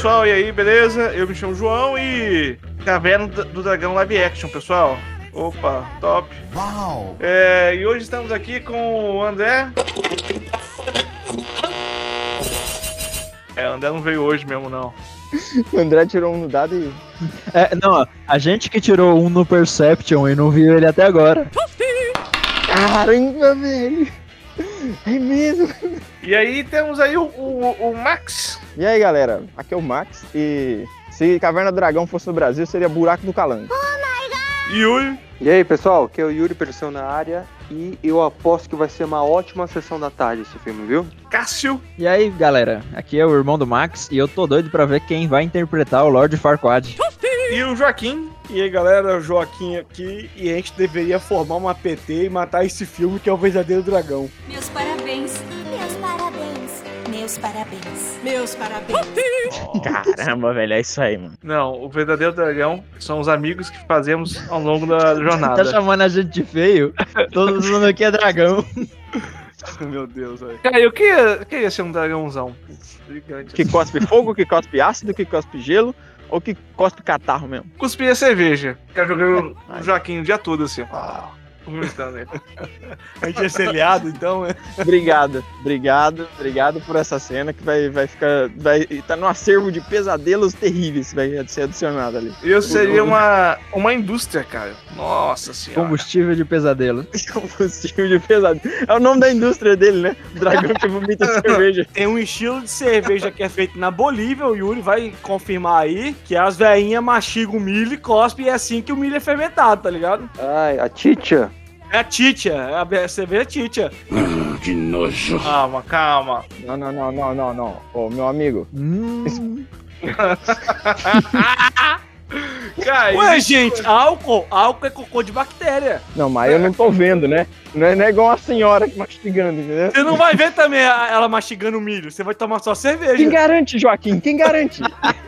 Pessoal, e aí, beleza? Eu me chamo João e. Caverna do Dragão Live Action, pessoal. Opa, top. Uau! É, e hoje estamos aqui com o André. É, o André não veio hoje mesmo, não. O André tirou um no dado e. É, não, a gente que tirou um no Perception e não viu ele até agora. Caramba, velho! É mesmo! E aí temos aí o, o, o Max. E aí, galera? Aqui é o Max e se Caverna do Dragão fosse no Brasil, seria Buraco do Calango. Yuri. E aí, pessoal, aqui é o Yuri Perseu na área e eu aposto que vai ser uma ótima sessão da tarde esse filme, viu? Cássio. E aí, galera, aqui é o irmão do Max e eu tô doido pra ver quem vai interpretar o Lord Farquaad. E o Joaquim. E aí galera, o Joaquim aqui e a gente deveria formar uma PT e matar esse filme que é o verdadeiro dragão. Meus parabéns. Meus parabéns. Meus parabéns. Caramba, velho, é isso aí, mano. Não, o verdadeiro dragão são os amigos que fazemos ao longo da Tá jornada. chamando a gente de feio? Todo mundo aqui é dragão. Meu Deus, velho. Cara, eu queria, eu queria ser um dragãozão. Gigante. Que cospe fogo, que cospe ácido, que cospe gelo ou que cospe catarro mesmo. Cuspia cerveja. Ficar jogando o Joaquim o dia todo assim. ó. Vomitando ele. A gente é seriado, então, né? Obrigado, obrigado, obrigado por essa cena que vai, vai ficar. Vai tá no acervo de pesadelos terríveis, vai ser adicionado ali. Eu seria uma, uma indústria, cara. Nossa senhora. Combustível de pesadelo. Combustível de pesadelo. É o nome da indústria dele, né? Dragão que vomita cerveja. Tem um estilo de cerveja que é feito na Bolívia, o Yuri vai confirmar aí, que as veinhas mastigam o milho e cospe, e é assim que o milho é fermentado, tá ligado? Ai, a Titia. É a titia, é a cerveja titia. Calma, calma. Não, não, não, não, não, não. Ô, meu amigo. Hum, Cara, Ué, gente, álcool, álcool é cocô de bactéria. Não, mas eu não tô vendo, né? Não é, não é igual uma senhora que mastigando, entendeu? Você não vai ver também a- ela mastigando o milho, você vai tomar só cerveja. Quem garante, Joaquim? Quem garante?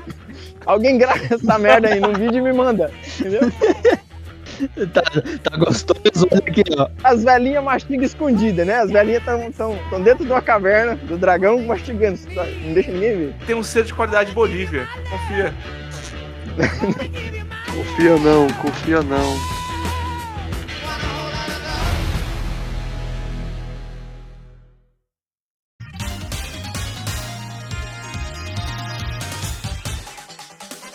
Alguém grava essa merda aí num vídeo e me manda. Entendeu? tá, tá gostoso aqui, ó. As velhinhas mastigam escondidas, né? As velhinhas estão dentro de uma caverna do dragão mastigando. Não deixa ninguém ver. tem um selo de qualidade Bolívia. Confia. Confia não, confia não.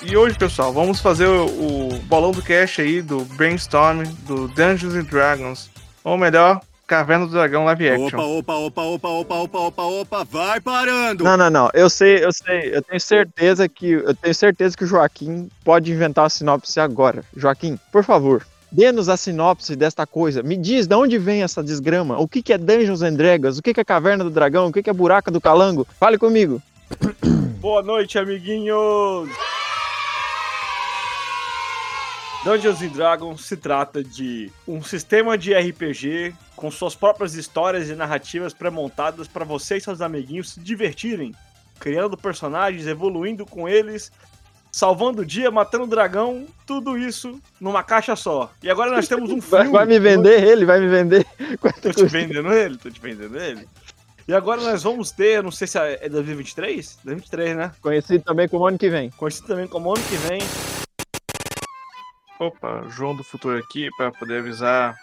E hoje, pessoal, vamos fazer o, o bolão do cast aí do Brainstorm do Dungeons and Dragons. Ou melhor, Caverna do Dragão Live Action. Opa, opa, opa, opa, opa, opa, opa, vai parando! Não, não, não. Eu sei, eu sei. Eu tenho certeza que eu tenho certeza que o Joaquim pode inventar a sinopse agora. Joaquim, por favor, dê-nos a sinopse desta coisa. Me diz de onde vem essa desgrama? O que, que é Dungeons and Dragons? O que, que é Caverna do Dragão? O que, que é Buraca do Calango? Fale comigo. Boa noite, amiguinhos! Dungeons and Dragons se trata de um sistema de RPG com suas próprias histórias e narrativas pré-montadas para você e seus amiguinhos se divertirem, criando personagens, evoluindo com eles, salvando o dia, matando o dragão, tudo isso numa caixa só. E agora nós temos um filme. vai me vender ele? Vai me vender? Quanto Tô te custa? vendendo ele, tô te vendendo ele. E agora nós vamos ter, não sei se é é 2023? 2023, né? Conhecido também como ano que vem. Conhecido também como ano que vem. Opa, João do Futuro aqui para poder avisar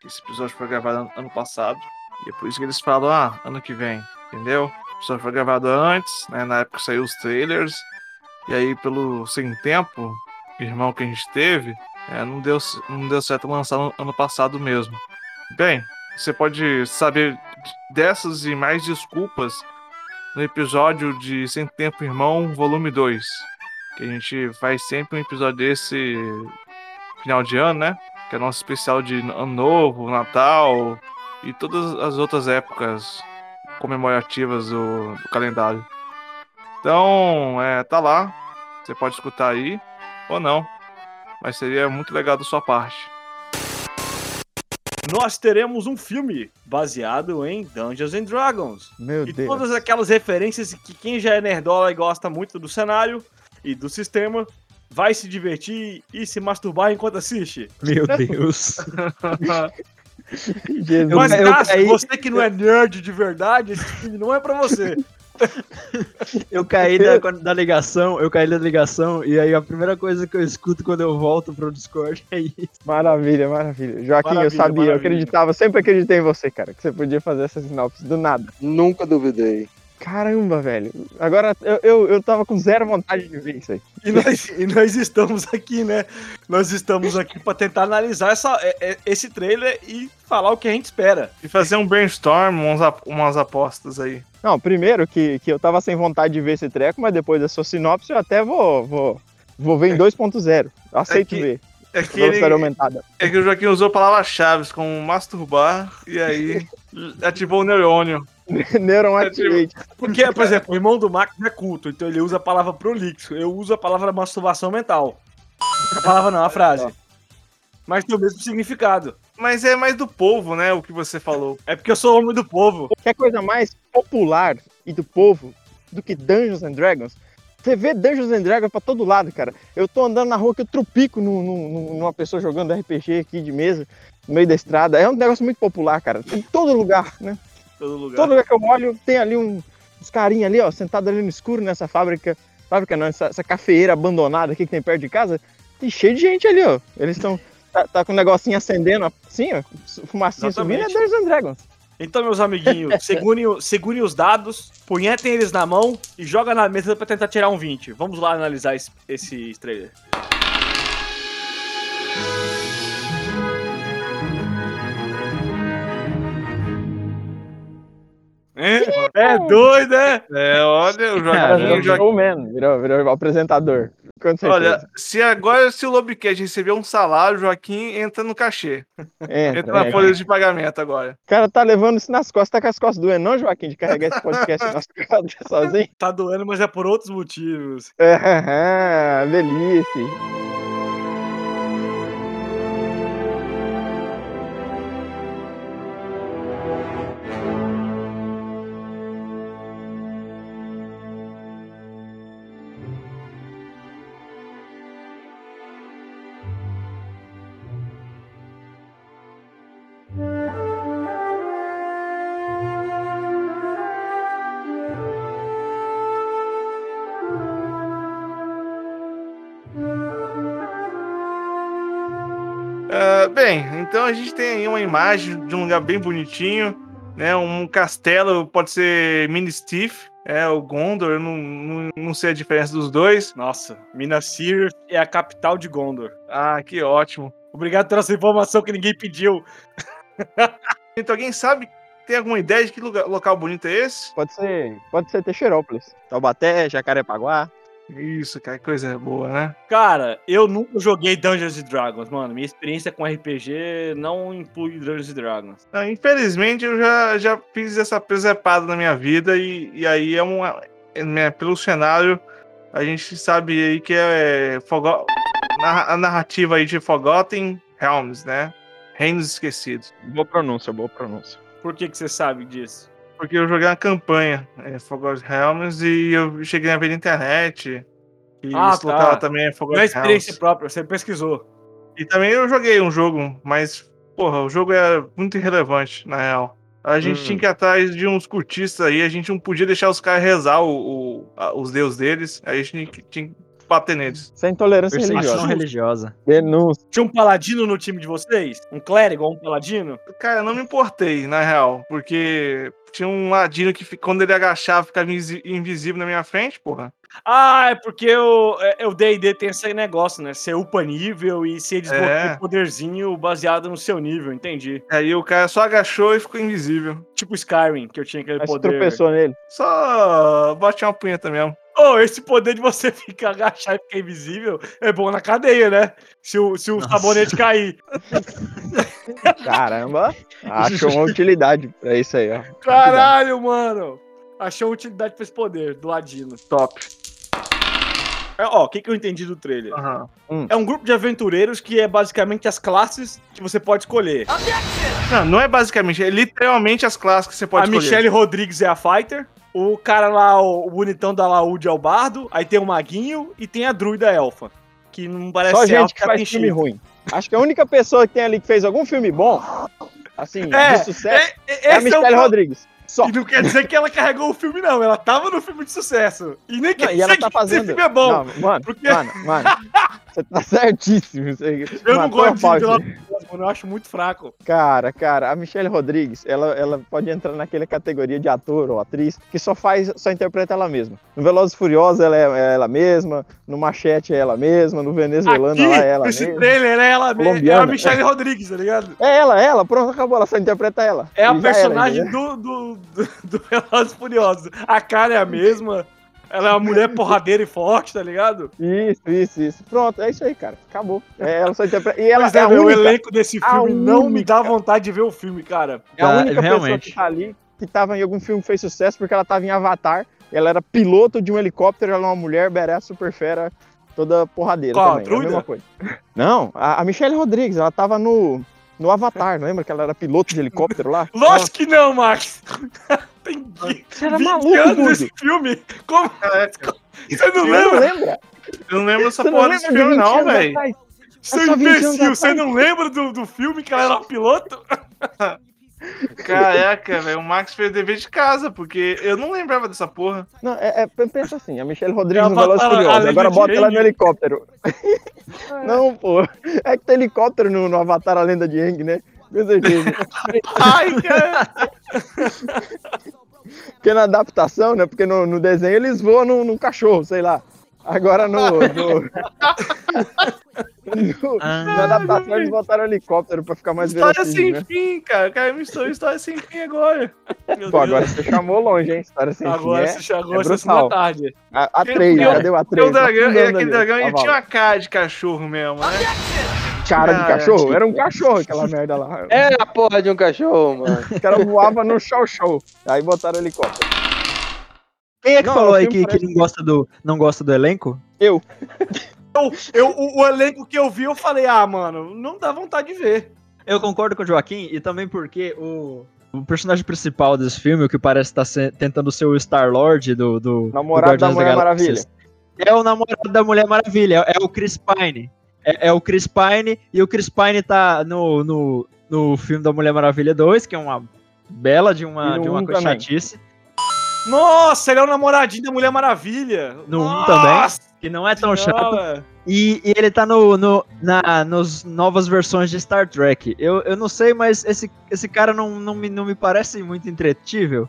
que esse episódio foi gravado ano- passado. E é por isso que eles falam, ah, ano que vem, entendeu? O episódio foi gravado antes, né? Na época saiu os trailers. E aí, pelo sem tempo, irmão que a gente teve, é, não, deu, não deu certo lançar no ano passado mesmo. Bem, você pode saber dessas e mais desculpas no episódio de Sem Tempo Irmão, volume 2. Que a gente faz sempre um episódio desse final de ano, né? Que é nosso especial de ano novo, Natal e todas as outras épocas comemorativas do, do calendário. Então, é, tá lá. Você pode escutar aí ou não. Mas seria muito legal da sua parte. Nós teremos um filme baseado em Dungeons and Dragons. Meu E Deus. todas aquelas referências que quem já é nerdola e gosta muito do cenário e do sistema vai se divertir e se masturbar enquanto assiste. Meu Deus. Jesus. Eu- Mas, eu Cássio, caí- você que não é nerd de verdade, esse filme não é pra você. Eu caí da, da ligação, eu caí da ligação, e aí a primeira coisa que eu escuto quando eu volto pro Discord é isso. Maravilha, maravilha. Joaquim, eu Maravilha, sabia, eu maravilha. acreditava, sempre acreditei em você, cara, que você podia fazer essa sinopse do nada. Nunca duvidei. Caramba, velho. Agora eu, eu, eu tava com zero vontade de ver isso aí. E nós, e nós estamos aqui, né? Nós estamos aqui pra tentar analisar essa, é- é- esse trailer e falar o que a gente espera. E fazer um brainstorm, umas, umas apostas aí. Não, primeiro que, que eu tava sem vontade de ver esse treco, mas depois da sua sinopse eu até vou, vou, vou ver em 2.0. Aceito É que- ver. É que, Velocidade ele, aumentada. é que o Joaquim usou palavras-chave como masturbar e aí ativou o neurônio. Neuron Activate. Porque, por exemplo, o irmão do Max é culto, então ele usa a palavra prolixo. Eu uso a palavra masturbação mental. A palavra não, a frase. Mas tem o mesmo significado. Mas é mais do povo, né? O que você falou. É porque eu sou homem do povo. Quer coisa mais popular e do povo do que Dungeons and Dragons? Você vê Dungeons and Dragons pra todo lado, cara. Eu tô andando na rua que eu trupico num- num- numa pessoa jogando RPG aqui de mesa, no meio da estrada. É um negócio muito popular, cara. Em todo lugar, né? Todo lugar. Todo lugar que eu olho, tem ali um, uns carinha ali, ó, sentado ali no escuro nessa fábrica. Fábrica não, essa, essa cafeeira abandonada aqui que tem perto de casa. Tem cheio de gente ali, ó. Eles estão. Tá, tá com o negocinho acendendo assim, ó. Fumacinha subindo, é. Dungeons and Dragons. Então, meus amiguinhos, segurem, segurem os dados, punhetem eles na mão e joga na mesa pra tentar tirar um 20. Vamos lá analisar esse, esse trailer. É, é doido, é? É, olha, o Cara, Joaquim. virou o Joaquim- showman, virou, virou apresentador. Olha, se agora se o Lobcast receber um salário, o Joaquim entra no cachê. entra, Entra na é, folha de pagamento agora. O cara tá levando isso nas costas, tá com as costas doendo, não, Joaquim, de carregar esse podcast nas costas sozinho? Tá doendo, mas é por outros motivos. É, delícia. Então a gente tem aí uma imagem de um lugar bem bonitinho, né? Um castelo, pode ser Mini Steve, é o Gondor, eu não, não, não sei a diferença dos dois. Nossa, Minas Tirith é a capital de Gondor. Ah, que ótimo. Obrigado por essa informação que ninguém pediu. Então alguém sabe, tem alguma ideia de que lugar, local bonito é esse? Pode ser, pode ser Teixeirópolis. Taubaté, Jacarepaguá. Isso, cara, que coisa boa, né? Cara, eu nunca joguei Dungeons and Dragons, mano. Minha experiência com RPG não inclui Dungeons and Dragons. Ah, infelizmente eu já, já fiz essa presepada na minha vida e, e aí é uma. é, né, pelo cenário, a gente sabe aí que é narra- a narrativa aí de Forgotten Realms, né? Reinos Esquecidos. Boa pronúncia, boa pronúncia. Por que, que você sabe disso? Porque eu joguei uma campanha, é, Forgotten Realms, e eu cheguei a ver na internet. E Ah, esse tá. local também é Não é Forgotten experiência Realms. própria, você pesquisou. E também eu joguei um jogo, mas, porra, o jogo é muito irrelevante, na real. A gente Hum. tinha que ir atrás de uns cultistas aí, a gente não podia deixar os caras rezar o, o- a- os deuses deles, aí a gente tinha que bater neles. Sem intolerância religiosa. religiosa. Denúncia. Tinha um paladino no time de vocês? Um clérigo ou um paladino? Cara, eu não me importei, na real, porque tinha um ladino que quando ele agachava ficava invisível na minha frente, porra. Ah, é porque o é- o D&D tem esse negócio, né? Você upa nível e você desbloqueia É. poderzinho baseado no seu nível, entendi. Aí o cara só agachou e ficou invisível. Tipo Skyrim, que eu tinha aquele Mas você poder. tropeçou nele. Só bate uma punheta mesmo. Oh, esse poder de você ficar agachar e ficar invisível é bom na cadeia, né? Se o, se o Nossa. sabonete cair. Caramba. Achou uma utilidade pra isso aí, ó. Caralho, mano! Achou utilidade pra esse poder do Ladino. Top. É, ó, o que, que eu entendi do trailer? Aham. É um grupo de aventureiros que é basicamente as classes que você pode escolher. Não, não é basicamente, é literalmente as classes que você pode a escolher. Michelle Rodrigues é a Fighter. O cara lá, o, o bonitão da Laúde é o Bardo. Aí tem o Maguinho e tem a Druida Elfa. Que não parece Só ser gente elfa, que faz filme ruim. Acho que a única pessoa que tem ali que fez algum filme bom, assim, É, de sucesso, É, é, a esse é o Michelle pro- Rodrigues. Só. E não quer dizer que ela carregou o filme, não. Ela tava no filme de sucesso. E nem quer Não, e dizer ela tá que esse fazendo. filme é bom. Não, mano, porque- mano, mano. Você tá certíssimo. Você eu não gosto pau de aí. Velozes mano. Eu acho muito fraco. Cara, cara, a Michelle Rodrigues, ela, ela pode entrar naquela categoria de ator ou atriz que só faz, só interpreta ela mesma. No Velozes e Furiosos ela é, é ela mesma, no Machete é ela mesma, no Venezuelano Aqui, ela é ela esse mesma. trailer é ela mesma. É a. Michelle Rodrigues, tá ligado? É ela, é ela, pronto, acabou, ela só interpreta ela. É a personagem entendeu? do, do, do, do Velozes e Furiosos. A cara é a mesma. Ela é uma mulher porradeira e forte, tá ligado? Isso, isso, isso. Pronto, é isso aí, cara. Acabou. É, ela só interpreta. E ela Pois é, é, a meu, o única, elenco desse a filme não me única- dá vontade de ver o filme, cara. é a Ah, única pessoa realmente. que tá ali que tava em algum filme que fez sucesso porque ela tava em Avatar. Ela era piloto de um helicóptero, ela é uma mulher, badass, super fera, toda porradeira Qual, também. É a mesma coisa. Não, a, a Michelle Rodrigues, ela tava no, no Avatar, lembra que ela era piloto de helicóptero lá? Lógico que não, Max. Tem Você era 20 maluco, anos Dudu. esse filme. Como? Caraca, Você não não lembra? lembra? eu não lembro dessa não porra desse de filme, 20 não, velho. atrás? Seu só 20 anos imbecil, você não lembra do, do filme que ela era piloto? Caraca, velho, o Max fez dever de casa, porque eu não lembrava dessa porra. Não, é, é- pensa assim, a Michelle Rodrigues Ela no Furiosos, lenda agora bota ela no helicóptero. Não, pô, é que tem helicóptero no, no Avatar, a lenda de Aang, né? Com certeza. Ai, cara. Porque na adaptação, né? Porque no, no desenho eles voam num, num cachorro, sei lá. Agora no. no... no- na adaptação eles botaram helicóptero pra ficar mais História verossímil, sem né? fim, cara. Cara me misturou história sem fim agora. Meu Pô, Deus. agora você chamou longe, hein? História sem Agora fim. você chegou é a sessão brutal. da tarde. É, a, a Eu- 3, eu- cadê o A3? Porque o dragão, Afundando aquele dragão ele cavalo. tinha uma cara de cachorro mesmo, né? Cara de cachorro? Era um cachorro aquela merda lá. É a porra de um cachorro, mano. O cara voava no show show. Aí botaram helicóptero. Quem é que Não, falou aí que, que não, gosta do, não gosta do elenco? Eu, eu, o, o elenco que eu vi, eu falei, ah, mano, não dá vontade de ver. Eu concordo com o Joaquim e também porque o, o personagem principal desse filme, o que parece estar se- tentando ser o Star-Lord do, do, Namorado do da Mulher Galáxia, Maravilha. É o namorado da Mulher Maravilha, é, é o Chris Pine. É, é o Chris Pine e o Chris Pine tá no, no, no filme da Mulher Maravilha 2, que é uma bela de uma, de uma um coisa também. chatice. Nossa, ele é o namoradinho da Mulher Maravilha. No um Nossa também, que não é tão chato. Senhora. E, e ele tá no, no, na, nos novas versões de Star Trek. Eu, eu não sei, mas esse, esse cara não, não, me, não me parece muito entretível.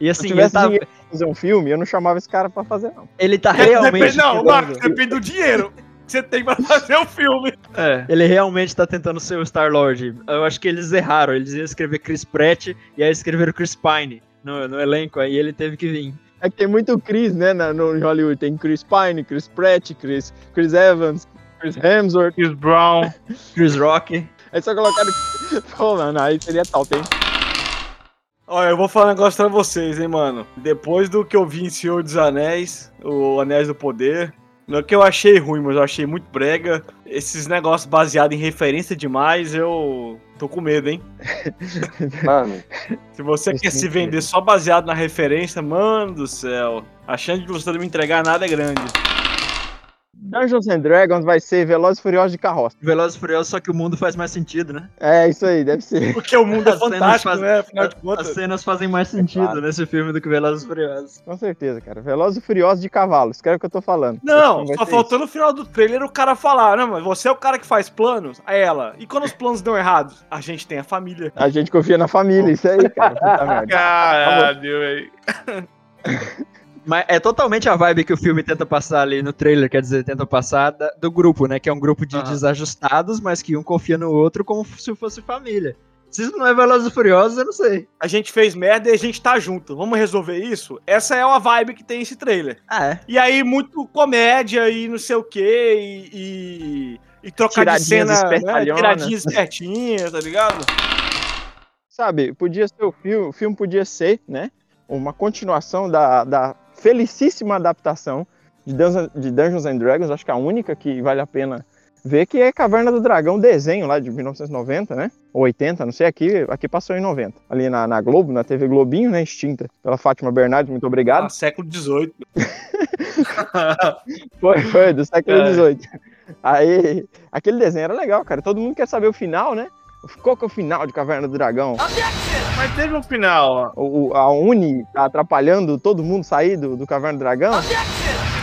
E assim, eu ele tá, fazer um filme, eu não chamava esse cara pra fazer, não. ele tá Depende- realmente. não, tentando- Marcos, depende do dinheiro você tem pra fazer o filme. É. Ele realmente tá tentando ser o Star-Lord. Eu acho que eles erraram. Eles iam escrever Chris Pratt e aí escreveram Chris Pine no, no elenco. Aí ele teve que vir. É que tem muito Chris, né, na, no em Hollywood. Tem Chris Pine, Chris Pratt, Chris, Chris Evans, Chris Hemsworth. Chris Brown. Chris Rock. Aí só colocaram... Pô, mano, aí seria top, hein? Olha, eu vou falar um negócio pra vocês, hein, mano. Depois do que eu vi em Senhor dos Anéis, o Anéis do Poder, não é que eu achei ruim, mas eu achei muito brega. Esses negócios baseados em referência demais, eu tô com medo, hein? Mano, Se você quer se vender só baseado na referência, mano do céu, a chance de você não me entregar nada é grande. Dungeons and Dragons vai ser Velozes e Furiosos de carroça. Velozes e Furiosos, só que o mundo faz mais sentido, né? É, isso aí, deve ser. Porque o mundo é As cenas fantástico, fazem- né? Afinal de As contas. cenas fazem mais sentido claro. nesse filme do que Velozes e Furiosos. Com certeza, cara. Velozes e Furiosos de cavalos. Escreve o que eu tô falando. Não, só faltou no final do trailer o cara falar, não, mas você é o cara que faz planos? Aí ela, e quando os planos dão errado? A gente tem a família. isso. A gente confia na família, isso aí, cara. Caralho, velho. Mas é totalmente a vibe que o filme tenta passar ali no trailer, quer dizer, tenta passar da- do grupo, né? Que é um grupo de Aham. desajustados, mas que um confia no outro como se fosse família. Se isso não é Velozes e Furiosos, eu não sei. A gente fez merda e a gente tá junto. Vamos resolver isso? Essa é a vibe que tem esse trailer. Ah, é. E aí, muito comédia e não sei o quê, e. e, e trocar de cena, né? Tiradinhas espertinhas, tá ligado? Sabe, podia ser o filme, o filme podia ser, né? Uma continuação da, da felicíssima adaptação de Dungeons, de Dungeons and Dragons, acho que a única que vale a pena ver, que é Caverna do Dragão, desenho lá de 1990, né? Ou 80, não sei, aqui, aqui passou em 90. Ali na, na Globo, na TV Globinho, né? Extinta pela Fátima Bernardes, muito obrigado. Ah, século XVIII. Foi, foi, do século É. XVIII. Aí, aquele desenho era legal, cara. Todo mundo quer saber o final, né? Qual que é o final de Caverna do Dragão? Mas teve um final. ó. O, a Uni tá atrapalhando todo mundo sair do, do Caverna do Dragão?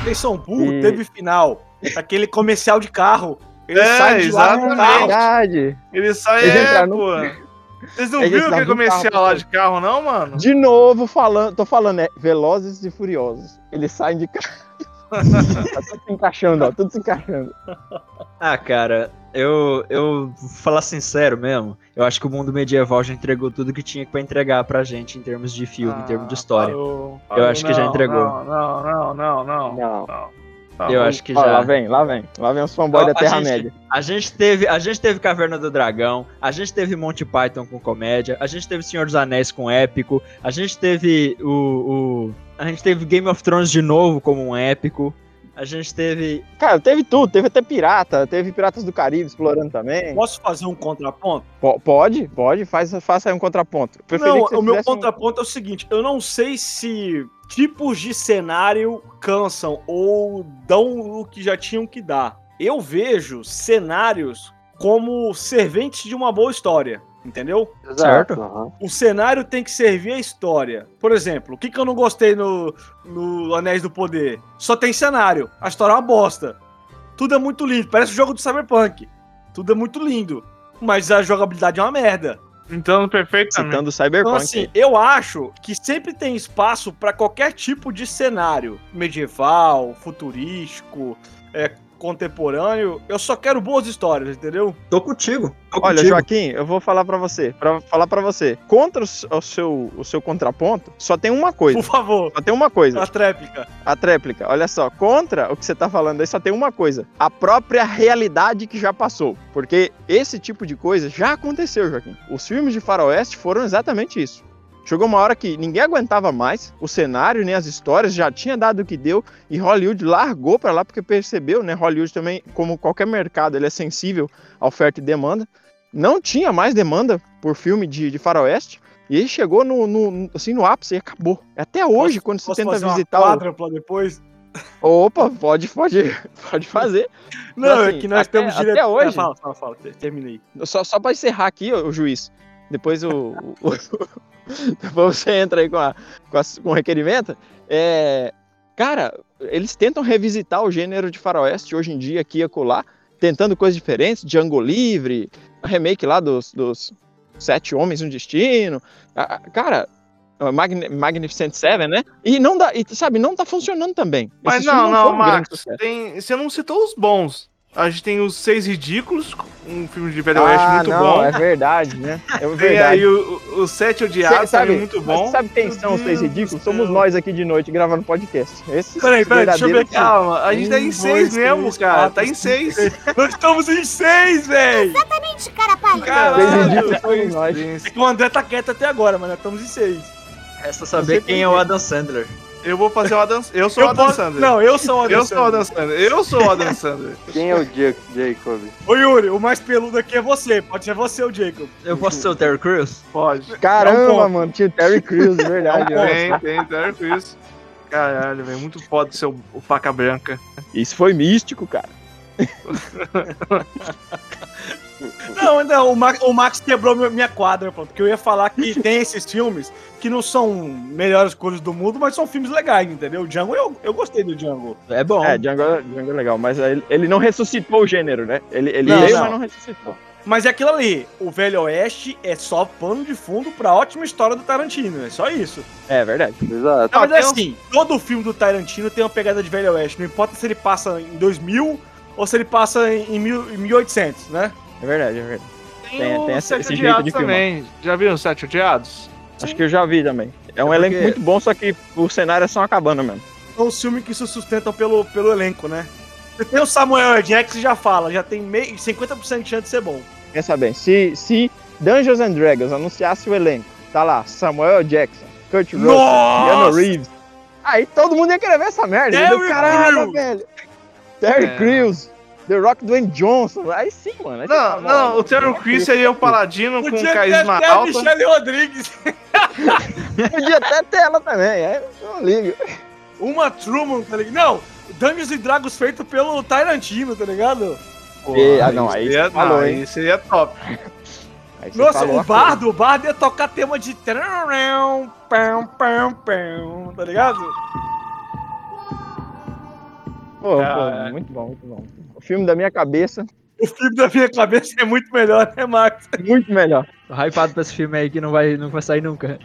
Em São Paulo E- teve final. Aquele comercial de carro. Ele É, sai de lá no exatamente. carro. Verdade. Ele sai, Eles é, no- pô. Vocês não viram aquele comercial carro, lá de carro, não, mano? De novo falando, tô falando, é Velozes e Furiosos. Eles saem de carro. tá tudo se encaixando, ó, tudo se encaixando. Ah, cara, eu, eu vou falar sincero mesmo. Eu acho que o mundo medieval já entregou tudo que tinha pra entregar pra gente em termos de filme, em termos de história. Parou, Eu acho que já não, entregou. Não, não, não, não, não. Não. não. Eu acho que Ó, Lá já. vem, lá vem. Lá vem os fanboys da a Terra-média. A gente teve, a gente teve Caverna do Dragão, a gente teve Monty Python com comédia, a gente teve Senhor dos Anéis com épico, a gente teve o, o a gente teve Game of Thrones de novo como um épico. A gente teve Cara, teve tudo, teve até pirata, teve Piratas do Caribe explorando também. Posso fazer um contraponto? Po- Pode, pode, faz, faça aí um contraponto. Não, o meu fizesse um- contraponto é o seguinte: eu não sei se tipos de cenário cansam ou dão o que já tinham que dar. Eu vejo cenários como serventes de uma boa história, entendeu? Certo. Aham. O cenário tem que servir a história. Por exemplo, o que, que eu não gostei no, no Anéis do Poder? Só tem cenário. A história é uma bosta. Tudo é muito lindo. Parece o jogo do Cyberpunk. Tudo é muito lindo. Mas a jogabilidade é uma merda. Então, perfeitamente. Citando o Então, Cyberpunk. assim, eu acho que sempre tem espaço para qualquer tipo de cenário medieval, futurístico, é, contemporâneo. Eu só quero boas histórias, entendeu? Tô contigo. Tô Olha, contigo. Joaquim, eu vou falar pra você, para falar pra você. Contra o, o seu o seu contraponto, só tem uma coisa. Por favor, Só tem uma coisa. a tréplica. A tréplica, olha só, contra o que você tá falando aí só tem uma coisa: a própria realidade que já passou. Porque esse tipo de coisa já aconteceu, Joaquim. Os filmes de faroeste foram exatamente isso. Chegou uma hora que ninguém aguentava mais, o cenário nem as histórias já tinha dado o que deu e Hollywood largou pra lá porque percebeu, né? Hollywood também, como qualquer mercado, ele é sensível à oferta e demanda. Não tinha mais demanda por filme de, de faroeste. E aí chegou no, no- assim, no ápice e acabou. Até hoje, quando você Posso tenta fazer uma visitar o, quádrupla depois? Opa, pode, pode, pode fazer. Não, assim, é que nós até- temos até direito... hoje- É, fala, fala, fala. Terminei. Só, só para encerrar aqui, o, juiz. Depois o, o- depois você entra aí com, a, com, a- com o requerimento. É, cara, eles tentam revisitar o gênero de faroeste hoje em dia aqui e acolá, tentando coisas diferentes, Django Livre, a remake lá dos, dos Sete Homens e um Destino. Ah, ah, Cara, a Magni- Magnificent Seven, né? E não dá, e, sabe, não tá funcionando também. Mas Esses não, não, um sucesso. Tem, você não citou os bons. A gente tem os Seis Ridículos, um filme de Velho Oeste ah, muito não, bom. é verdade, né? É Tem verdade. aí o- o- os Sete Odiados, também muito bom. sabe quem são os do ridículos? Somos nós aqui de noite gravando podcast. Esses Peraí, peraí, deixa eu ver. Calma, a gente tá em seis dois, mesmo, três, cara. quatro, Tá em seis. Nós estamos em seis, velho! Exatamente, cara palha. Caralho, ridículos foi nós. É que o André tá quieto até agora, mas nós estamos em seis. Resta saber quem é o Adam Sandler. Eu vou fazer o Adam Eu sou o Eu Adam posso- Sandler. Não, eu sou o Adam eu sou o Adam Sandler. Eu sou o Adam Sandler. Quem é o Ja- Jacob? Ô Yuri, o mais peludo aqui é você. Pode ser você, o Jacob. Eu posso ser o Terry Crews? Pode. Um Caramba, ponto. mano, tinha o Terry Crews, verdade. Um né? Tem, tem, Terry Crews. Caralho, velho. Muito foda ser o, o faca branca. Isso foi místico, cara. Não, não, o Max, o Max quebrou minha- quadra, pô, porque eu ia falar que tem esses filmes que não são melhores coisas do mundo, mas são filmes legais, entendeu? O Django, eu, eu gostei do Django. É bom. É, Django, Django é legal, mas ele, ele não ressuscitou o gênero, né? Ele, ele Não, veio, não. mas não ressuscitou. Mas é aquilo ali, o Velho Oeste é só pano de fundo pra ótima história do Tarantino, é só isso. É verdade. Exato. Não, mas é assim, todo filme do Tarantino tem uma pegada de Velho Oeste, não importa se ele passa em 2000 ou se ele passa em, mil- em 1800, né? É verdade, é verdade. Tem, Tem- tem esse- Sete esse jeito de filmar. também. Já viram os Sete Odiados? Acho que eu já vi também. É um É elenco porque- muito bom, só que o cenário é só uma cabana mesmo. São os filmes que se sustentam pelo, pelo elenco, né? Você tem o Samuel L. Jackson já fala, já tem meio, 50% de chance de ser bom. Pensa bem, se, se Dungeons and Dragons anunciasse o elenco, tá lá, Samuel Jackson, Kurt Russell! Keanu Reeves, aí todo mundo ia querer ver essa merda. Terry Crews! velho. Terry É. Crews, The Rock Dwayne Johnson, aí sim, mano. aí Não, fala, não, "Ó, o Terry Crews seria o paladino com Podia ter carisma até alto. Michelle Rodrigues. Podia até ter ela também, aí eu não ligo. Uma Truman, tá ligado? Não, Dungeons and Dragons feito pelo Tarantino, tá ligado? E- ah, não, aí seria, você falou, não, hein? aí seria top. Aí você Nossa, falou o bardo, o bardo ia tocar tema de. tararão, pão, pão, pão, Tá ligado? Pô, Ah, pô, muito bom, muito bom. Filme da minha cabeça, O filme da minha cabeça é muito melhor, né, Max? muito melhor. Tô hypado pra esse filme aí que não vai, não vai sair nunca.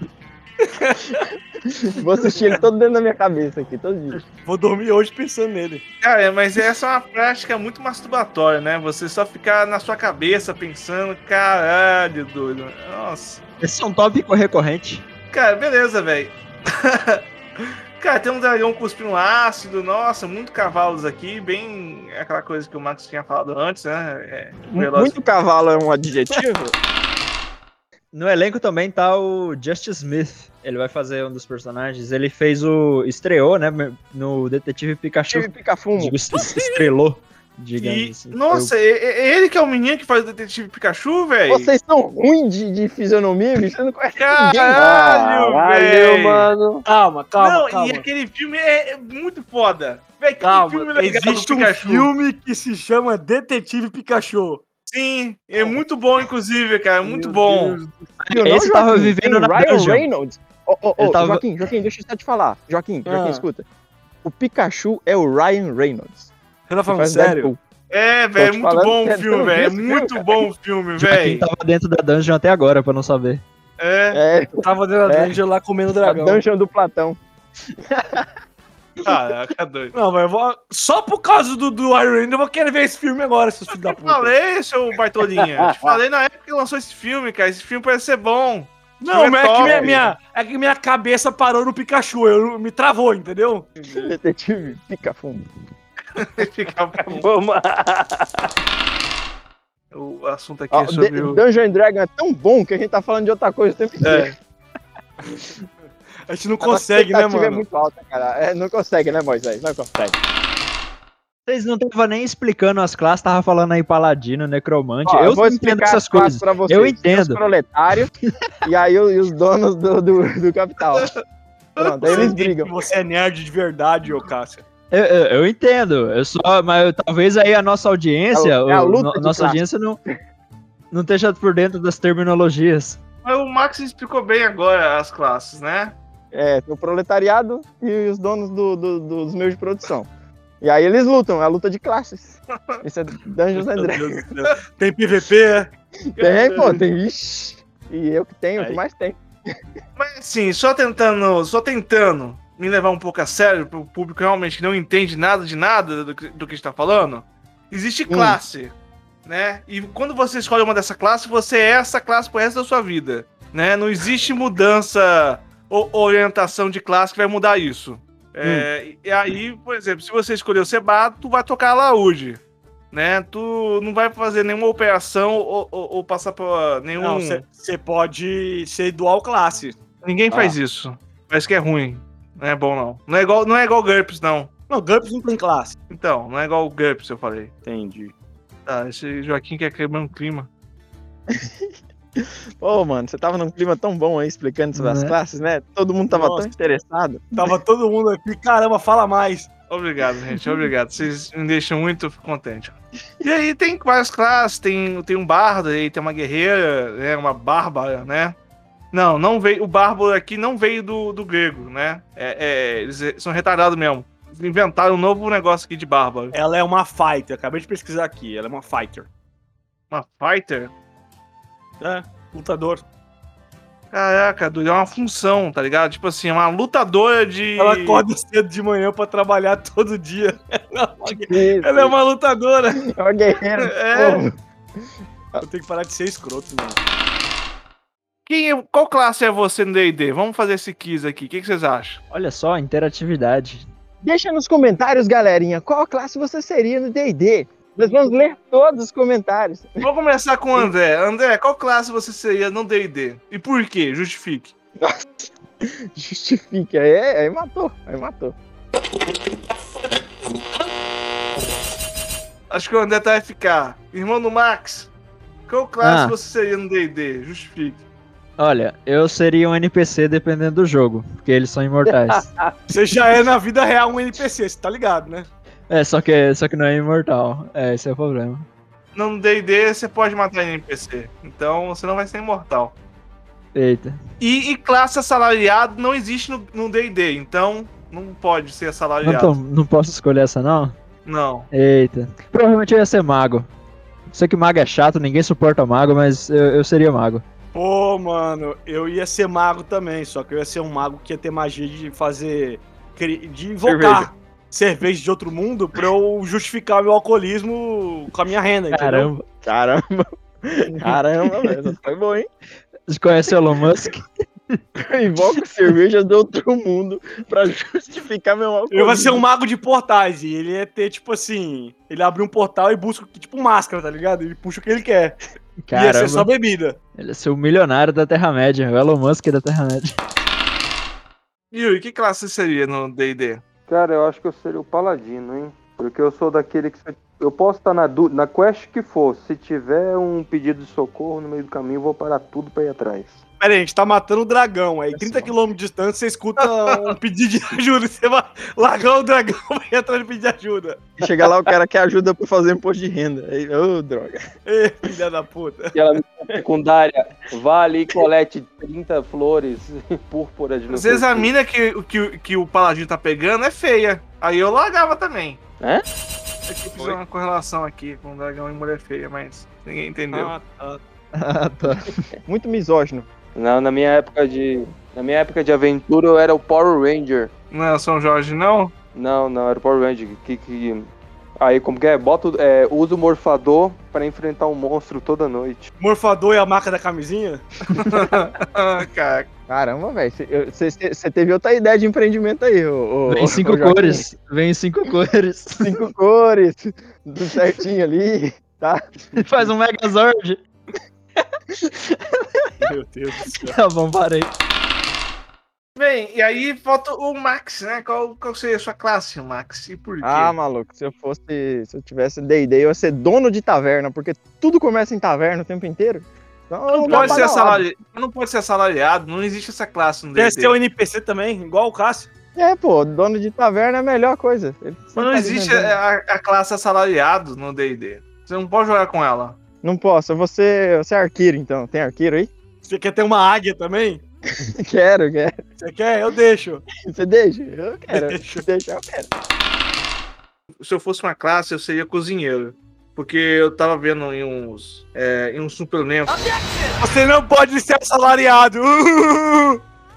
Vou assistir ele todo dentro da minha cabeça aqui, todo dia. Vou dormir hoje pensando nele. Cara, mas essa é uma prática muito masturbatória, né? Você só ficar na sua cabeça pensando, caralho, doido. Nossa. Esse é um tópico recorrente. Cara, beleza, velho. Cara, tem um dragão cuspindo ácido, nossa, muito cavalos aqui, bem aquela coisa que o Max tinha falado antes, né? É, veloz- Muito cavalo é um adjetivo? No elenco também tá o Justice Smith. Ele vai fazer um dos personagens. Ele fez o. estreou, né? No Detetive Pikachu. Tive pica-fumo. Digo, es- estrelou, digamos E, assim. nossa, é, é ele que é o menino que faz o detetive Pikachu, velho? Vocês são ruins de, de fisionomia, bicho. Você não conhece ninguém. Caralho, velho! mano. Calma, calma, Não, calma. e aquele filme é, é muito foda. Velho, que Calma, filme legal existe um filme que se chama Detetive Pikachu. Sim, é muito bom, inclusive, cara, muito Meu bom. Deus. Viu, não, Esse tava vivendo na Ryan dungeon. Reynolds. Ô, ô, ô, Ele tava- Joaquim, Joaquim, deixa eu só te falar. Joaquim, Joaquim, Ah. escuta. O Pikachu é o Ryan Reynolds. Você tá falando sério? Deadpool. É, velho, é muito bom o filme, velho. É muito bom o filme, velho. tava dentro da dungeon até agora, pra não saber. É, É, Eu tava dentro da É. dungeon lá comendo a dragão. dungeon do Platão. caraca, doido. Não, mas eu vou... só por causa do, do Iron Man eu vou querer ver esse filme agora, seus filhos da Eu puta. falei, seu Bartolinha. Eu te falei na época que lançou esse filme, cara. Esse filme parece ser bom. Não, é é que minha, minha- é que minha cabeça parou no Pikachu, eu, me travou, entendeu? Detetive pica-fumo. Fica- Vamos. o assunto aqui Ó, é sobre The- o. Dungeon and Dragon é tão bom que a gente tá falando de outra coisa o tempo inteiro. É, A gente não consegue, né, expectativa mano? é muito alta, cara. É, não consegue, né, Moisés? Não consegue. Vocês não estavam nem explicando as classes, tava falando aí paladino, necromante. Ó, eu vou entendo explicar essas coisas. pra vocês. Eu entendo. Os proletários e aí e os donos do, do, do capital. Pronto, aí eles brigam. Você é nerd de verdade, ô Cássia. Eu, eu- eu entendo. Eu só, mas eu- talvez aí a nossa audiência, É a- é a no- nossa classe. audiência não, não esteja por dentro das terminologias. mas o Max explicou bem agora as classes, né? É, o proletariado e os donos do- do- dos meios de produção. E aí eles lutam, é a luta de classes. Isso é Dungeons and Meu Dragons. Deus do céu. Tem PVP, é? Tem, pô, tem. Ixi. E eu que tenho, o que mais tem. Mas assim, só tentando, só tentando me levar um pouco a sério, pro público realmente que não entende nada de nada do que, do que a gente tá falando, existe classe, né? E quando você escolhe uma dessa classe, você é essa classe pro resto da sua vida, né? Não existe mudança ou orientação de classe que vai mudar isso. É, E aí, por exemplo, se você escolheu ser bardo, tu vai tocar alaúde, né? Tu não vai fazer nenhuma operação ou, ou- ou passar por nenhum... Não, você pode ser dual classe. Ninguém faz isso. Parece que é ruim. Não é bom, não. Não é igual, não é igual GURPS, não. Não, GURPS não tem classe. Então, não é igual o GURPS, eu falei. Entendi. Tá, esse Joaquim quer quebrar um clima. Pô, mano, você tava num clima tão bom aí explicando sobre as Né? classes, né? Todo mundo tava Nossa. tão interessado. Tava todo mundo aqui, caramba, fala mais. Obrigado, gente. Obrigado. Vocês me deixam muito contente. E aí tem várias classes. Tem, tem um bardo aí, tem uma guerreira, né? Uma bárbara, né? Não, não veio. O bárbaro aqui não veio do, do grego, né? É, é, eles são retardados mesmo. Inventaram um novo negócio aqui de bárbaro. Ela é uma fighter, acabei de pesquisar aqui. Ela é uma fighter. Uma fighter. É, lutador. Caraca, é uma função, tá ligado? Tipo assim, é uma lutadora de. Ela acorda cedo de manhã pra trabalhar todo dia. Ela é ela é uma lutadora. é uma guerreira. É. Eu tenho que parar de ser escroto, mano. Quem é- qual classe é você no D&D? Vamos fazer esse quiz aqui. O que, que vocês acham? Olha só, interatividade. Deixa nos comentários, galerinha, qual classe você seria no D&D. Nós vamos ler todos os comentários. Vamos começar com o André. André, qual classe você seria no D&D? E por quê? Justifique. Justifique. Aí, aí matou, aí matou. Acho que o André tá FK. Irmão do Max, qual classe Ah. você seria no D&D? Justifique. Olha, eu seria um NPC dependendo do jogo, porque eles são imortais. Você já é na vida real um NPC, você tá ligado, né? é, só que, só que não é imortal. É, esse é o problema. no D&D você pode matar NPC. Então você não vai ser imortal. Eita. E, e classe assalariado não existe no no D&D, então não pode ser Não, assalariado. tô- não posso escolher essa, não? Não. Eita. Provavelmente eu ia ser mago. Sei que mago é chato, ninguém suporta mago, mas eu, eu seria mago. Pô, mano, eu ia ser mago também, só que eu ia ser um mago que ia ter magia de fazer. de invocar cerveja, de outro mundo pra eu justificar meu alcoolismo com a minha renda, entendeu? Caramba. Caramba. Caramba, velho. Essa foi bom, hein? Você conhece o Elon Musk? Invoco cerveja do outro mundo pra justificar meu álcool. Ele vai ser um mago de portais e ele ia ter, tipo assim. Ele abre um portal e busca, tipo, máscara, tá ligado? Ele puxa o que ele quer. Ia ser só Caramba. bebida. Ele é ser o milionário da Terra-média. O Elon Musk é da Terra-média. Yuri, que classe você seria no D&D? Cara, eu acho que eu seria o paladino, hein? Porque eu sou daquele que. Eu posso estar na, du- na quest que for. Se tiver um pedido de socorro no meio do caminho, eu vou parar tudo pra ir atrás. Pera aí, a gente tá matando o dragão. Aí 30 km de distância você escuta um pedido de ajuda. Você vai largar o dragão e atrás de pedir ajuda. Chega lá o cara que ajuda pra fazer imposto de renda. Aí, ô, droga. Ê, filha da puta. Aquela missão secundária, vá ali e colete 30 flores púrpura de não Às sei vezes o a quê. mina que, que, que o paladino tá pegando é feia. Aí eu largava também. É? É que eu fiz uma correlação aqui com dragão e mulher feia, mas ninguém entendeu. Ah, tá. Ah, tá. Muito misógino. Não, na minha época de. Na minha época de aventura eu era o Power Ranger. Não é São Jorge, não? Não, não, era o Power Ranger. Que, que... Aí, como que é? Bota, o- é, usa o morfador pra enfrentar um monstro toda noite. Morfador e a marca da camisinha? Cara. Caramba, velho. Você teve outra ideia de empreendimento aí, ô. ô- Vem ô, cinco cores. Vem em cinco cores. Cinco cores. Tudo certinho ali. Tá? Faz um Megazord. Meu Deus do céu. Tá bom, parei. Bem, e aí falta o Max, né? Qual, qual seria a sua classe, Max? E por quê? Ah, maluco, se eu fosse. Se eu tivesse D&D, eu ia ser dono de taverna, porque tudo começa em taverna o tempo inteiro. Então, não, pode ser assalari... não pode ser assalariado, não existe essa classe no D&D. ser o NPC também, igual o Cássio. É, pô, dono de taverna é a melhor coisa. Mas não tá existe a, a classe assalariado no D&D. Você não pode jogar com ela. Não posso, você, você é arqueiro então. Tem arqueiro aí? Você quer ter uma águia também? quero, quero. Você quer? Eu deixo. Você deixa? Eu quero. Deixa. Deixa, eu quero. Se eu fosse uma classe, eu seria cozinheiro. Porque eu tava vendo em uns, é, em um suplemento. Você não pode ser assalariado.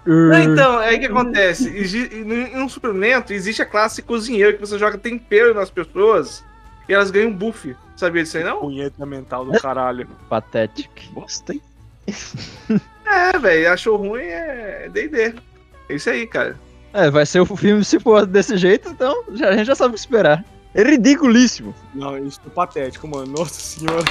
Não, então, é aí que acontece. Em um suplemento existe a classe cozinheiro, que você joga tempero nas pessoas e elas ganham buff. Sabia disso aí, não? Punheta mental do caralho. Patético. Bosta, hein? É, velho, achou ruim é D&D. É isso aí, cara. É, vai ser o filme se for desse jeito, então já, a gente já sabe o que esperar. É ridiculíssimo. Não, isso é patético, mano. Nossa senhora.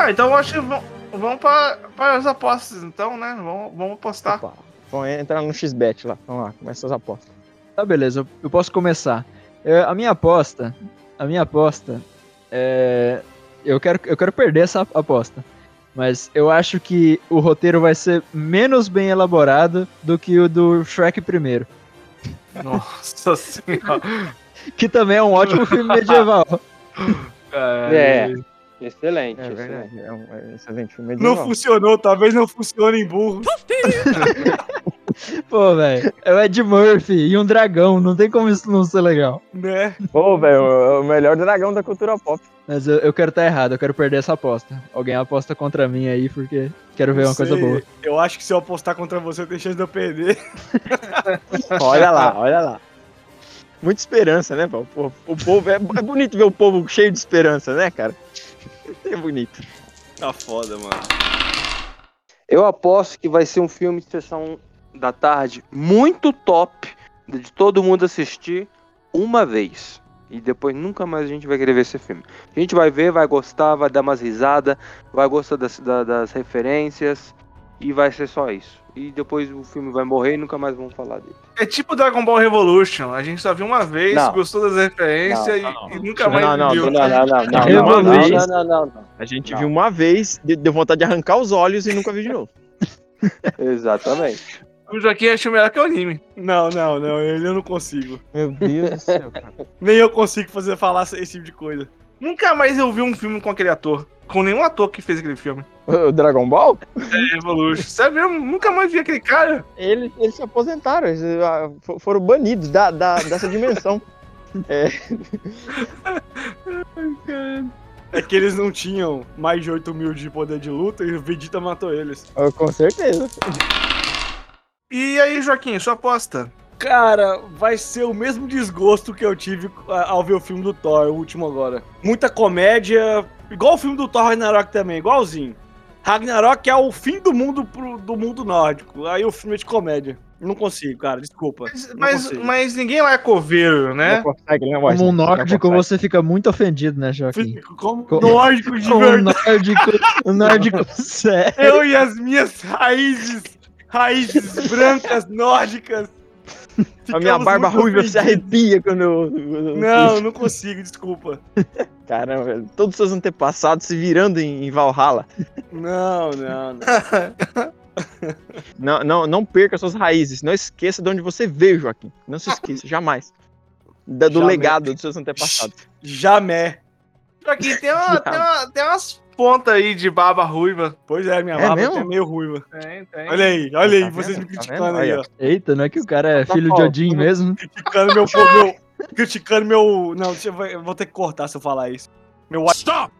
Ah, então eu acho que vamos, para, as apostas, então, né? Vamos, vamos apostar. Opa, Vamos entrar no XBet lá. Vamos lá, começa as apostas. Tá, beleza, eu, eu posso começar. É, a minha aposta, a minha aposta é. Eu quero, eu quero perder essa aposta. Mas eu acho que o roteiro vai ser menos bem elaborado do que o do Shrek primeiro. Nossa senhora. Que também é um ótimo filme medieval. É. Excelente. É excelente. verdade, é um é um excelente filme Não funcionou, talvez não funcione em burro. Pô, velho, é o Ed Murphy e um dragão, não tem como isso não ser legal. Né? Pô, velho, é o melhor dragão da cultura pop. Mas eu, eu quero estar errado, eu quero perder essa aposta. Alguém aposta contra mim aí, porque quero ver uma coisa boa. Eu acho que se eu apostar contra você, eu tenho chance de eu perder. Olha lá, olha lá. Muita esperança, né, pô? O, o povo é, é bonito ver o povo cheio de esperança, né, cara? É bonito. Tá foda, mano. Eu aposto que vai ser um filme de sessão da tarde muito top, de todo mundo assistir uma vez. E depois nunca mais a gente vai querer ver esse filme. A gente vai ver, vai gostar, vai dar umas risadas, vai gostar das, da- das referências e vai ser só isso. E depois o filme vai morrer e nunca mais vamos falar dele. É tipo Dragon Ball Revolution. A gente só viu uma vez, Não. gostou das referências Não, e- não, e, nunca mais viu. não, não, não, não, não, não, não, não, não. A gente Não. viu uma vez, de- deu vontade de arrancar os olhos e nunca viu de novo. Exatamente. O Joaquim achou melhor que o anime. Não, não, não, ele eu não consigo. Meu Deus do céu, cara. Nem eu consigo fazer falar esse tipo de coisa. Nunca mais eu vi um filme com aquele ator. Com nenhum ator que fez aquele filme. O Dragon Ball? É, Evolution. Sério, eu nunca mais vi aquele cara. Eles, eles se aposentaram, eles ah, fo- foram banidos da, da- dessa dimensão. É que eles não tinham mais de 8 mil de poder de luta e o Vegeta matou eles. Ah, Com certeza. E aí, Joaquim, sua aposta? Cara, vai ser o mesmo desgosto que eu tive ao ver o filme do Thor, o último agora. Muita comédia, igual o filme do Thor Ragnarok também, igualzinho. Ragnarok é o fim do mundo pro- do mundo nórdico. Aí o filme é de comédia. Não consigo, cara, desculpa. Mas, mas, ninguém lá é coveiro, né? Não consegue, né, Como um Não nórdico, consegue. você fica muito ofendido, né, Joaquim? Como Co- nórdico de Como verdade. nórdico, nórdico sério. Eu e as minhas raízes, raízes brancas nórdicas. A minha barba ruiva se arrepia quando eu. Não, não consigo, desculpa. Caramba. Todos os seus antepassados se virando em, em Valhalla. Não, não, não. Não, não, não perca suas raízes. Não esqueça de onde você veio, Joaquim. Não se esqueça, jamais. Da- do Jamais. legado dos seus antepassados. Jamé. Joaquim, tem, uma, tem, uma- tem umas pontas aí de barba ruiva. Pois é, minha É barba mesmo? é meio ruiva. Tem, tem. Olha aí, olha aí, Tá vocês vendo? me Tá criticando vendo? aí, Aí, ó. Eita, não é que o cara é Tá filho de. Odin mesmo? Criticando meu, meu. Criticando meu. Não, deixa eu, vou ter que cortar se eu falar isso. Meu Stop!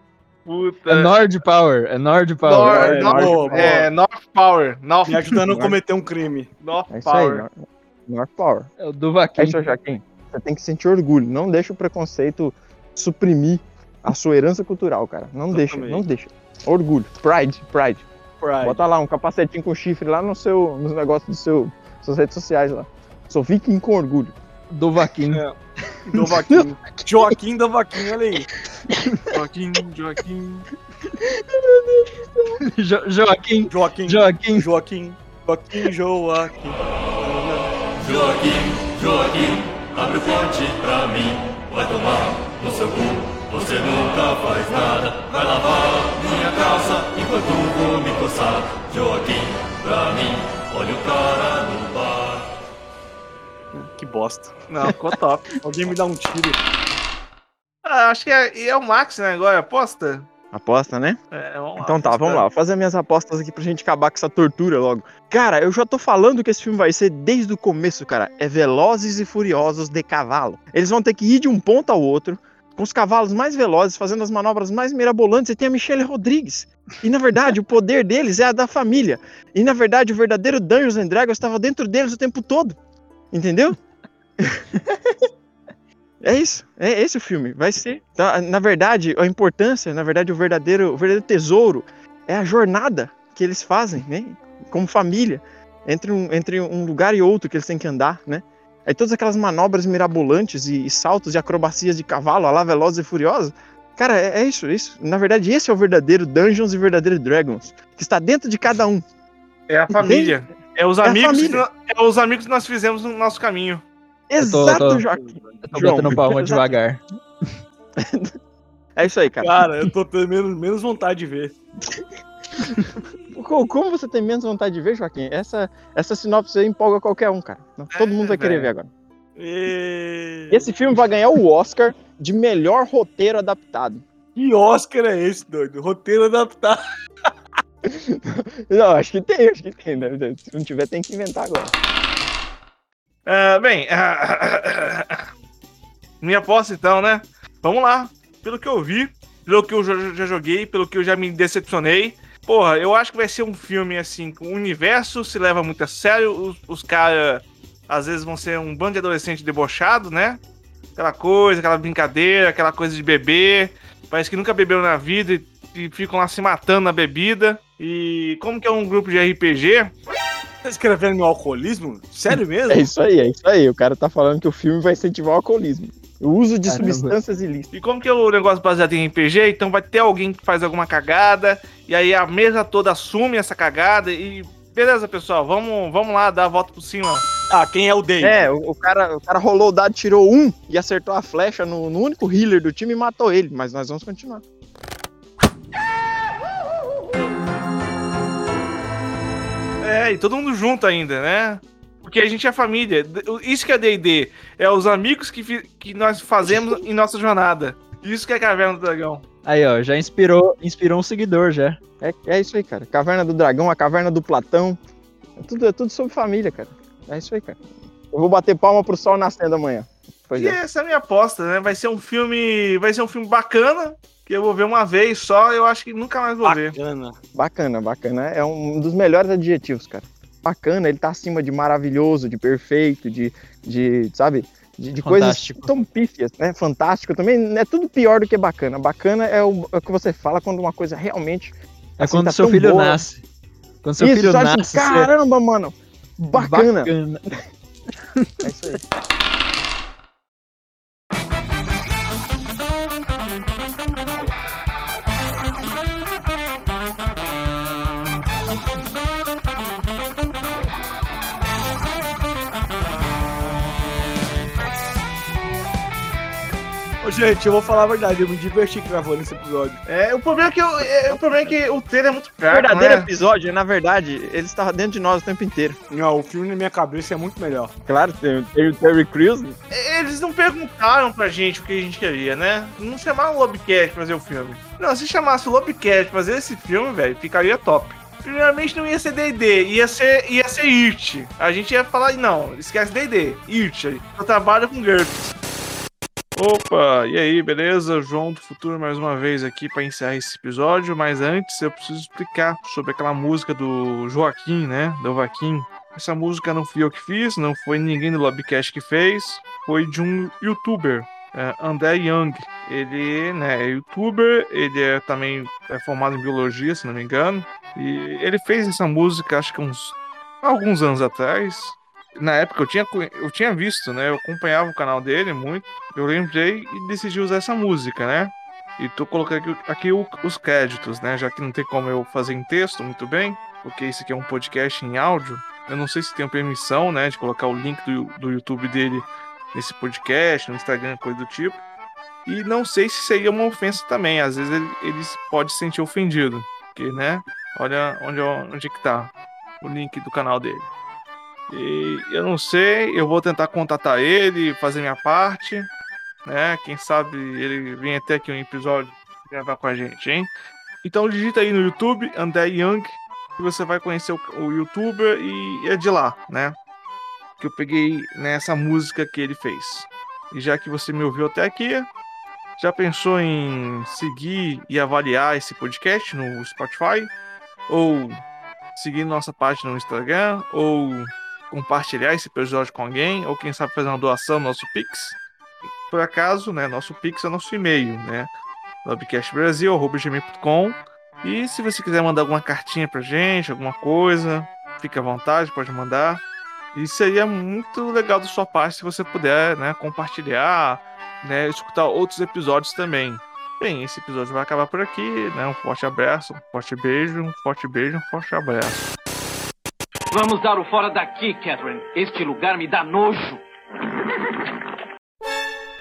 Puta. É Nord Power, é Nord Power. Nor- É, Nor- boa, boa. é, North Power. North, me ajudando a cometer um crime. North É isso aí, Power. Nor- North Power. É o do É isso, Joaquim. Você tem que sentir orgulho. Não deixa o preconceito suprimir a sua herança cultural, cara. Não deixa, não deixa. Orgulho. Pride, pride. Pride. Bota lá um capacetinho com chifre lá no seu, nos negócios do seu, suas redes sociais lá. Sou viking com orgulho. Do Vaquim. É. Do Vaquinho. Joaquim do Vaquinho, olha aí. Joaquim, Joaquim. Jo- Joaquim, Joaquim. Joaquim. Joaquim. Joaquim, Joaquim. Joaquim, Joaquim, abre o pote pra mim. Vai tomar no seu cu, você nunca faz nada. Vai lavar minha calça enquanto vou me coçar. Joaquim, pra mim, olha o cara no bar. Que bosta. Não, ficou top. Alguém me dá um tiro. Ah, acho que é, é o Max, né? Agora, aposta? Aposta, né? É, vamos lá. Então tá, vamos lá. Vou fazer minhas apostas aqui pra gente acabar com essa tortura logo. Cara, eu já tô falando que esse filme vai ser desde o começo, cara. É Velozes e Furiosos de cavalo. Eles vão ter que ir de um ponto ao outro, com os cavalos mais velozes, fazendo as manobras mais mirabolantes. E tem a Michelle Rodrigues. E na verdade, o poder deles é a da família. E na verdade, o verdadeiro Dungeons and Dragons estava dentro deles o tempo todo. Entendeu? É isso, é esse o filme, vai ser. Tá, na verdade, a importância, na verdade, o verdadeiro, o verdadeiro tesouro é a jornada que eles fazem, né? Como família, entre um, entre um lugar e outro que eles têm que andar, né? Aí todas aquelas manobras mirabolantes e, e saltos e acrobacias de cavalo, a lá Velozes e Furiosos. Cara, é, é isso, é isso. Na verdade, esse é o verdadeiro Dungeons e verdadeiro Dragons, que está dentro de cada um. É a família. É os É a amigos, que, é os amigos que nós fizemos no nosso caminho. tô- Exato, tô- Joaquim. Eu tô João, batendo palma exato. devagar. É isso aí, cara. Cara, eu tô tendo menos, menos vontade de ver. Co- Como você tem menos vontade de ver, Joaquim? Essa, essa sinopse aí empolga qualquer um, cara. Todo mundo vai querer velho. ver agora. E... Esse filme vai ganhar o Oscar de melhor roteiro adaptado. Que Oscar é esse, doido? Roteiro adaptado. Não, acho que tem, acho que tem. né? Se não tiver, tem que inventar agora. Ah, bem, ah, minha aposta então, né? Vamos lá. Pelo que eu vi, pelo que eu já joguei, pelo que eu já me decepcionei. Porra, eu acho que vai ser um filme assim, com o universo se leva muito a sério. Os, os caras às vezes vão ser um bando de adolescente debochado, né? Aquela coisa, aquela brincadeira, aquela coisa de beber. Parece que nunca beberam na vida e, e ficam lá se matando na bebida. E como que é um grupo de RPG, Tá escrevendo meu alcoolismo? Sério mesmo? É isso aí, é isso aí. O cara tá falando que o filme vai incentivar o alcoolismo. O uso de Caramba. substâncias ilícitas. E como que é o negócio baseado em RPG, então vai ter alguém que faz alguma cagada, e aí a mesa toda assume essa cagada e. Beleza, pessoal, vamos, vamos lá dar a volta por cima. Ah, quem é o Dave? É, o, o, cara, o cara rolou o dado, tirou um e acertou a flecha no, no único healer do time e matou ele. Mas nós vamos continuar. É, e todo mundo junto ainda, né? Porque a gente é família. Isso que é D&D. É os amigos que, que nós fazemos em nossa jornada. Isso que é Caverna do Dragão. Aí, ó, já inspirou, inspirou um seguidor já. É, é isso aí, cara. Caverna do Dragão, a Caverna do Platão. É tudo, é tudo sobre família, cara. É isso aí, cara. Eu vou bater palma pro sol nascendo amanhã. Pois E é. essa é a minha aposta, né? Vai ser um filme. Vai ser um filme bacana. Que eu vou ver uma vez só, eu acho que nunca mais vou ver. Bacana. Bacana, bacana. É um dos melhores adjetivos, cara. Bacana, ele tá acima de maravilhoso, de perfeito, de, de sabe? De, de coisas tão pífias, né? Fantástico também. É tudo pior do que bacana. Bacana é o, é o que você fala quando uma coisa realmente. É assim, quando tá seu filho boa. nasce. Quando seu Isso, filho assim, nasce, você- caramba, mano. Bacana. bacana. É isso aí. Gente, eu vou falar a verdade, eu me diverti gravando esse episódio. É, o problema é que, eu- é, o, problema é que o trailer é muito O fraco, verdadeiro né? episódio, na verdade, ele estava dentro de nós o tempo inteiro. Não, o filme na minha cabeça é muito melhor. Claro, tem, tem o Terry Crews. Eles não perguntaram pra gente o que a gente queria, né? Não chamaram o Lobcat pra fazer o filme. Não, se chamasse o Lobcat pra fazer esse filme, velho, ficaria top. Primeiramente não ia ser D&D, ia ser, ia ser IRT. A gente ia falar, não, esquece D&D, IRT. Eu trabalho com GURPS. Opa, e aí, beleza? João do Futuro mais uma vez aqui para encerrar esse episódio, mas antes eu preciso explicar sobre aquela música do Joaquim, né? Do Vaquim. Essa música não fui eu que fiz, não foi ninguém do Lobcast que fez, foi de um youtuber, é, André Young. Ele né, é youtuber, ele é também é formado em biologia, se não me engano, e ele fez essa música acho que uns alguns anos atrás. Na época eu tinha, eu tinha visto, né? Eu acompanhava o canal dele muito. Eu lembrei e decidi usar essa música, né? E tô colocando aqui, aqui o- os créditos, né? Já que não tem como eu fazer em texto muito bem, porque isso aqui é um podcast em áudio. Eu não sei se tenho permissão, né? De colocar o link do, do YouTube dele nesse podcast, no Instagram, coisa do tipo. E não sei se seria uma ofensa também. Às vezes ele, ele pode se sentir ofendido. Porque, né? Olha onde, onde que tá o link do canal dele. E eu não sei, eu vou tentar contatar ele, fazer minha parte, né? Quem sabe ele vem até aqui um episódio gravar com a gente, hein? Então digita aí no YouTube, André Young, que você vai conhecer o, o youtuber e é de lá, né? Que eu peguei nessa música que ele fez. E já que você me ouviu até aqui, já pensou em seguir e avaliar esse podcast no Spotify? Ou seguir nossa página no Instagram? Ou compartilhar esse episódio com alguém? Ou quem sabe fazer uma doação no nosso Pix? Por acaso, né? Nosso Pix é nosso e-mail, né? lobcastbrasil.gmail.com E se você quiser mandar alguma cartinha pra gente, alguma coisa, fique à vontade, pode mandar. E seria muito legal da sua parte se você puder, né, compartilhar, né, escutar outros episódios também. Bem, esse episódio vai acabar por aqui, né? Um forte abraço, um forte beijo, um forte beijo, um forte abraço. Vamos dar o fora daqui, Catherine. Este lugar me dá nojo.